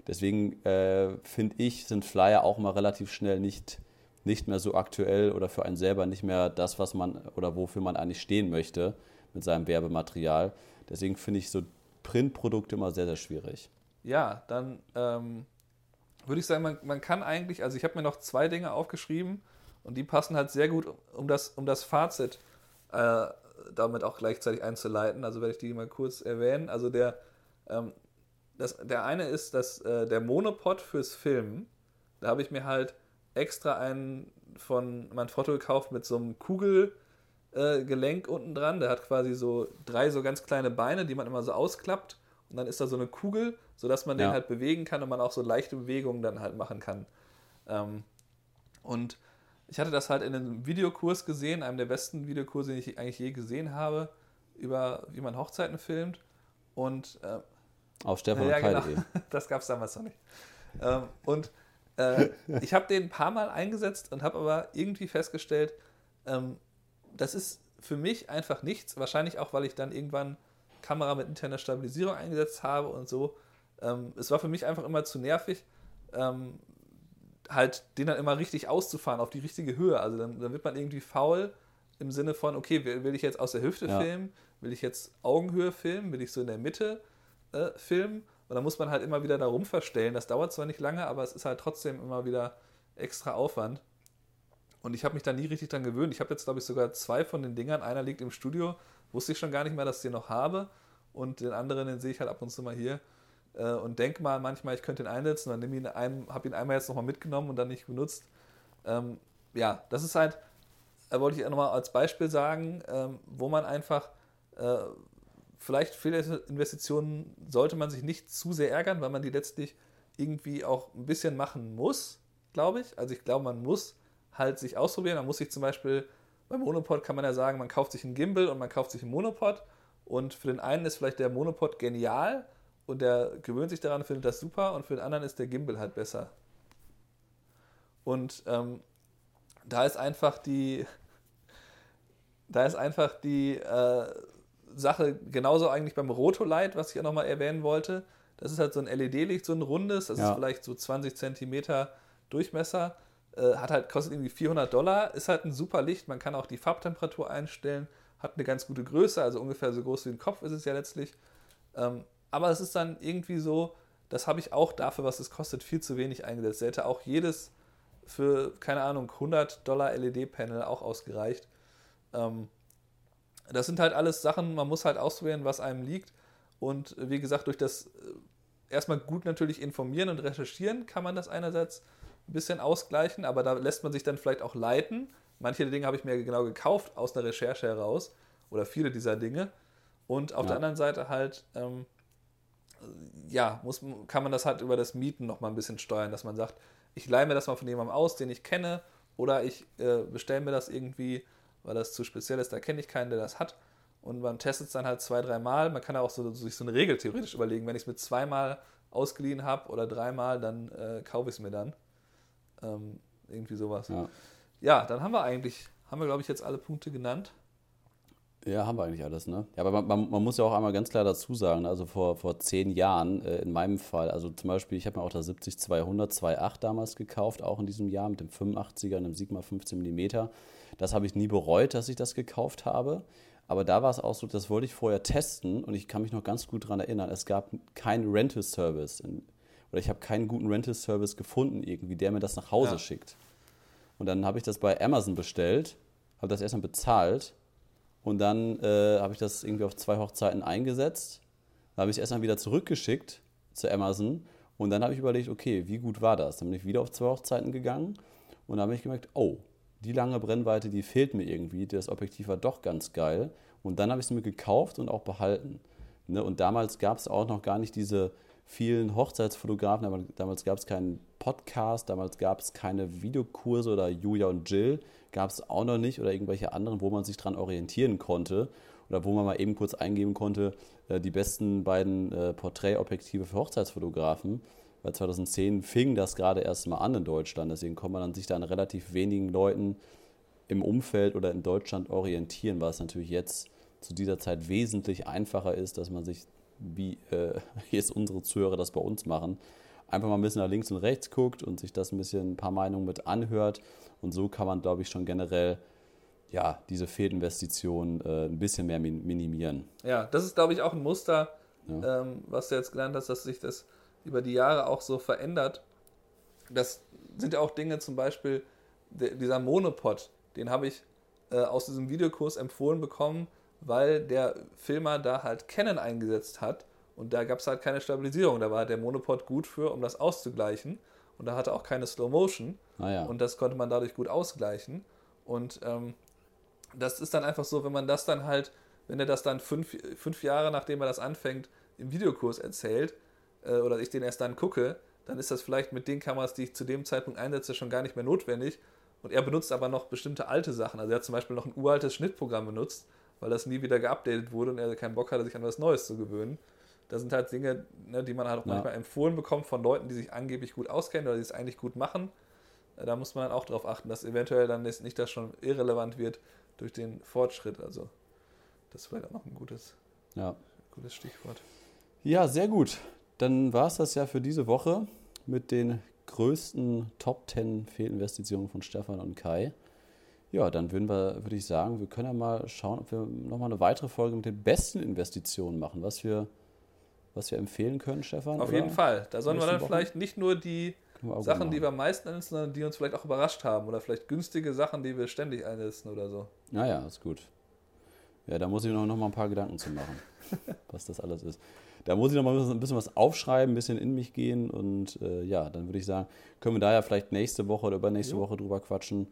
Deswegen äh, finde ich, sind Flyer auch immer relativ schnell nicht, nicht mehr so aktuell oder für einen selber nicht mehr das, was man oder wofür man eigentlich stehen möchte mit seinem Werbematerial. Deswegen finde ich so Printprodukte immer sehr, sehr schwierig. Ja, dann ähm, würde ich sagen, man, man kann eigentlich, also ich habe mir noch zwei Dinge aufgeschrieben und die passen halt sehr gut, um das, um das Fazit äh, damit auch gleichzeitig einzuleiten. Also werde ich die mal kurz erwähnen. Also der, ähm, das, der eine ist dass, äh, der Monopod fürs Filmen. Da habe ich mir halt extra einen von mein Foto gekauft mit so einem Kugelgelenk äh, unten dran. Der hat quasi so drei so ganz kleine Beine, die man immer so ausklappt. Und dann ist da so eine Kugel, sodass man den Ja. halt bewegen kann und man auch so leichte Bewegungen dann halt machen kann. Ähm, und ich hatte das halt in einem Videokurs gesehen, einem der besten Videokurse, den ich eigentlich je gesehen habe, über wie man Hochzeiten filmt. Und äh, Auf Stefan ja, und genau. Kai.de. Das gab es damals noch nicht. Ähm, und äh, ich habe den ein paar Mal eingesetzt und habe aber irgendwie festgestellt, ähm, das ist für mich einfach nichts. Wahrscheinlich auch, weil ich dann irgendwann Kamera mit interner Stabilisierung eingesetzt habe und so. Ähm, es war für mich einfach immer zu nervig, ähm, halt den dann immer richtig auszufahren auf die richtige Höhe. Also dann, dann wird man irgendwie faul im Sinne von, okay, will, will ich jetzt aus der Hüfte Ja. filmen? Will ich jetzt Augenhöhe filmen? Will ich so in der Mitte äh, filmen? Und dann muss man halt immer wieder da rumverstellen. Das dauert zwar nicht lange, aber es ist halt trotzdem immer wieder extra Aufwand. Und ich habe mich da nie richtig dran gewöhnt. Ich habe jetzt, glaube ich, sogar zwei von den Dingern. Einer liegt im Studio, wusste ich schon gar nicht mehr, dass ich den noch habe. Und den anderen, den sehe ich halt ab und zu mal hier. Äh, und denke mal manchmal, ich könnte ihn einsetzen. Dann nehme ihn ein, habe ihn einmal jetzt nochmal mitgenommen und dann nicht benutzt. Ähm, ja, das ist halt, äh, wollte ich nochmal als Beispiel sagen, ähm, wo man einfach äh, vielleicht Fehlinvestitionen sollte man sich nicht zu sehr ärgern, weil man die letztlich irgendwie auch ein bisschen machen muss, glaube ich. Also ich glaube, man muss halt sich ausprobieren. Man muss sich zum Beispiel, beim Monopod kann man ja sagen, man kauft sich einen Gimbal und man kauft sich einen Monopod. Und für den einen ist vielleicht der Monopod genial und der gewöhnt sich daran, findet das super. Und für den anderen ist der Gimbal halt besser. Und ähm, da ist einfach die, da ist einfach die äh, Sache genauso eigentlich beim Rotolight, was ich auch nochmal erwähnen wollte. Das ist halt so ein LED-Licht, so ein rundes, das Ja. ist vielleicht so 20 Zentimeter Durchmesser, äh, hat halt, kostet irgendwie 400 Dollar, ist halt ein super Licht, man kann auch die Farbtemperatur einstellen, hat eine ganz gute Größe, also ungefähr so groß wie ein Kopf ist es ja letztlich. Ähm, aber es ist dann irgendwie so, das habe ich auch dafür, was es kostet, viel zu wenig eingesetzt. Er hätte auch jedes für, keine Ahnung, 100 Dollar LED-Panel auch ausgereicht. Ähm, das sind halt alles Sachen, man muss halt ausprobieren, was einem liegt. Und wie gesagt, durch das äh, erstmal gut natürlich informieren und recherchieren kann man das einerseits ein bisschen ausgleichen, aber da lässt man sich dann vielleicht auch leiten. Manche Dinge habe ich mir genau gekauft aus einer Recherche heraus oder viele dieser Dinge. Und auf Ja. der anderen Seite halt, ähm, ja, muss, kann man das halt über das Mieten nochmal ein bisschen steuern, dass man sagt, ich leihe mir das mal von jemandem aus, den ich kenne, oder ich äh, bestelle mir das irgendwie, weil das zu speziell ist, da kenne ich keinen, der das hat. Und man testet es dann halt zwei, dreimal. Man kann auch so, sich so eine Regel theoretisch überlegen, wenn ich es mit zweimal ausgeliehen habe oder dreimal, dann äh, kaufe ich es mir dann. Ähm, irgendwie sowas. Ja. ja, dann haben wir eigentlich, haben wir glaube ich jetzt alle Punkte genannt. Ja, haben wir eigentlich alles, ne? Ja, aber man, man, muss ja auch einmal ganz klar dazu sagen, also vor, vor zehn Jahren, äh, in meinem Fall, also zum Beispiel, ich habe mir auch das 70-200 2.8 damals gekauft, auch in diesem Jahr mit dem 85er und dem Sigma 15 mm. Das habe ich nie bereut, dass ich das gekauft habe. Aber da war es auch so, das wollte ich vorher testen und ich kann mich noch ganz gut daran erinnern, es gab keinen Rental-Service. Oder ich habe keinen guten Rental-Service gefunden, irgendwie, der mir das nach Hause ja. schickt. Und dann habe ich das bei Amazon bestellt, habe das erstmal bezahlt und dann äh, habe ich das irgendwie auf zwei Hochzeiten eingesetzt. Dann habe ich es erstmal wieder zurückgeschickt zu Amazon und dann habe ich überlegt, okay, wie gut war das? Dann bin ich wieder auf zwei Hochzeiten gegangen und dann habe ich gemerkt, oh, die lange Brennweite, die fehlt mir irgendwie. Das Objektiv war doch ganz geil. Und dann habe ich es mir gekauft und auch behalten. Ne? Und damals gab es auch noch gar nicht diese vielen Hochzeitsfotografen. Damals gab es keinen Podcast, damals gab es keine Videokurse oder Julia und Jill gab es auch noch nicht oder irgendwelche anderen, wo man sich dran orientieren konnte oder wo man mal eben kurz eingeben konnte, äh, die besten beiden äh, Porträtobjektive für Hochzeitsfotografen weil 2010 fing das gerade erst mal an in Deutschland. Deswegen konnte man sich da an relativ wenigen Leuten im Umfeld oder in Deutschland orientieren, was natürlich jetzt zu dieser Zeit wesentlich einfacher ist, dass man sich, wie äh, jetzt unsere Zuhörer das bei uns machen, einfach mal ein bisschen nach links und rechts guckt und sich das ein bisschen ein paar Meinungen mit anhört. Und so kann man, glaube ich, schon generell ja, diese Fehlinvestition äh, ein bisschen mehr minimieren. Ja, das ist, glaube ich, auch ein Muster, ja. ähm, was du jetzt gelernt hast, dass sich das über die Jahre auch so verändert. Das sind ja auch Dinge, zum Beispiel dieser Monopod, den habe ich äh, aus diesem Videokurs empfohlen bekommen, weil der Filmer da halt Canon eingesetzt hat und da gab es halt keine Stabilisierung. Da war der Monopod gut für, um das auszugleichen und da hatte auch keine Slow Motion ah, ja. und das konnte man dadurch gut ausgleichen. Und ähm, das ist dann einfach so, wenn man das dann halt, wenn er das dann fünf, fünf Jahre nachdem er das anfängt im Videokurs erzählt, äh, oder ich den erst dann gucke, dann ist das vielleicht mit den Kameras, die ich zu dem Zeitpunkt einsetze, schon gar nicht mehr notwendig. Und er benutzt aber noch bestimmte alte Sachen. Also er hat zum Beispiel noch ein uraltes Schnittprogramm benutzt, weil das nie wieder geupdatet wurde und er keinen Bock hatte, sich an was Neues zu gewöhnen. Das sind halt Dinge, ne, die man halt auch ja. manchmal empfohlen bekommt von Leuten, die sich angeblich gut auskennen oder die es eigentlich gut machen. Äh, da muss man auch darauf achten, dass eventuell dann nicht das schon irrelevant wird durch den Fortschritt. Also das ist vielleicht auch noch ein gutes, ja. gutes Stichwort. Ja, sehr gut. Dann war es das ja für diese Woche mit den größten Top 10 Fehlinvestitionen von Stefan und Kai. Ja, dann würden wir, würde ich sagen, wir können ja mal schauen, ob wir nochmal eine weitere Folge mit den besten Investitionen machen, was wir, was wir empfehlen können, Stefan. Auf jeden Fall. Da sollen wir dann Wochen? vielleicht nicht nur die Sachen, machen. die wir am meisten einsetzen, sondern die uns vielleicht auch überrascht haben oder vielleicht günstige Sachen, die wir ständig einsetzen oder so. Naja, ist gut. Ja, da muss ich noch, noch mal ein paar Gedanken zu machen, was das alles ist. Da muss ich noch mal ein bisschen was aufschreiben, ein bisschen in mich gehen und äh, ja, dann würde ich sagen, können wir da ja vielleicht nächste Woche oder übernächste ja. Woche drüber quatschen.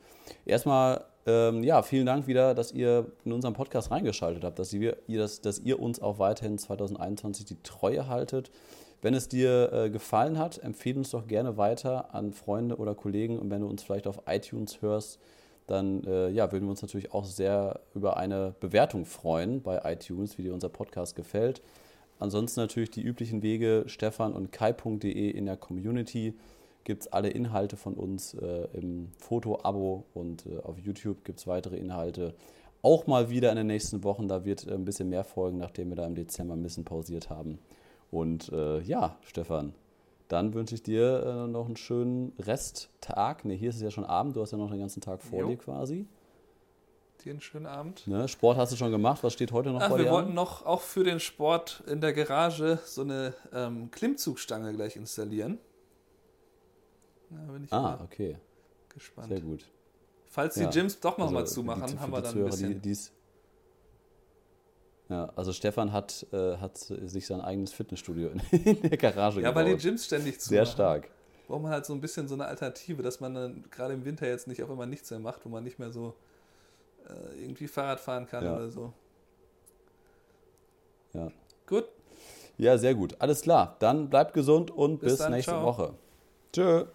Erstmal, ähm, ja, vielen Dank wieder, dass ihr in unseren Podcast reingeschaltet habt, dass ihr, dass, dass ihr uns auch weiterhin 2021 die Treue haltet. Wenn es dir äh, gefallen hat, empfehle uns doch gerne weiter an Freunde oder Kollegen und wenn du uns vielleicht auf iTunes hörst, dann äh, ja, würden wir uns natürlich auch sehr über eine Bewertung freuen bei iTunes, wie dir unser Podcast gefällt. Ansonsten natürlich die üblichen Wege stefan und kai.de in der Community gibt es alle Inhalte von uns äh, im Foto-Abo und äh, auf YouTube gibt es weitere Inhalte. Auch mal wieder in den nächsten Wochen, da wird äh, ein bisschen mehr folgen, nachdem wir da im Dezember ein bisschen pausiert haben. Und äh, ja, Stefan, dann wünsche ich dir äh, noch einen schönen Resttag. Ne, hier ist es ja schon Abend, du hast ja noch den ganzen Tag vor jo. dir quasi. Dir einen schönen Abend. Ne, Sport hast du schon gemacht, was steht heute noch Ach, vor dir? Wir wollten noch auch für den Sport in der Garage so eine ähm, Klimmzugstange gleich installieren. Da bin ich ah, okay. Gespannt. Sehr gut. Falls die ja. Gyms doch noch also, mal zumachen, haben wir dann Zuhörer, ein bisschen... Die, ja, also Stefan hat, äh, hat sich sein eigenes Fitnessstudio in, in der Garage ja, gebaut. Ja, weil die Gyms ständig zu. Sehr stark. Braucht man halt so ein bisschen so eine Alternative, dass man dann gerade im Winter jetzt nicht auf einmal nichts mehr macht, wo man nicht mehr so äh, irgendwie Fahrrad fahren kann ja. oder so. Ja. Gut. Ja, sehr gut. Alles klar. Dann bleibt gesund und bis, Bis dann, nächste ciao. Woche. Tschö.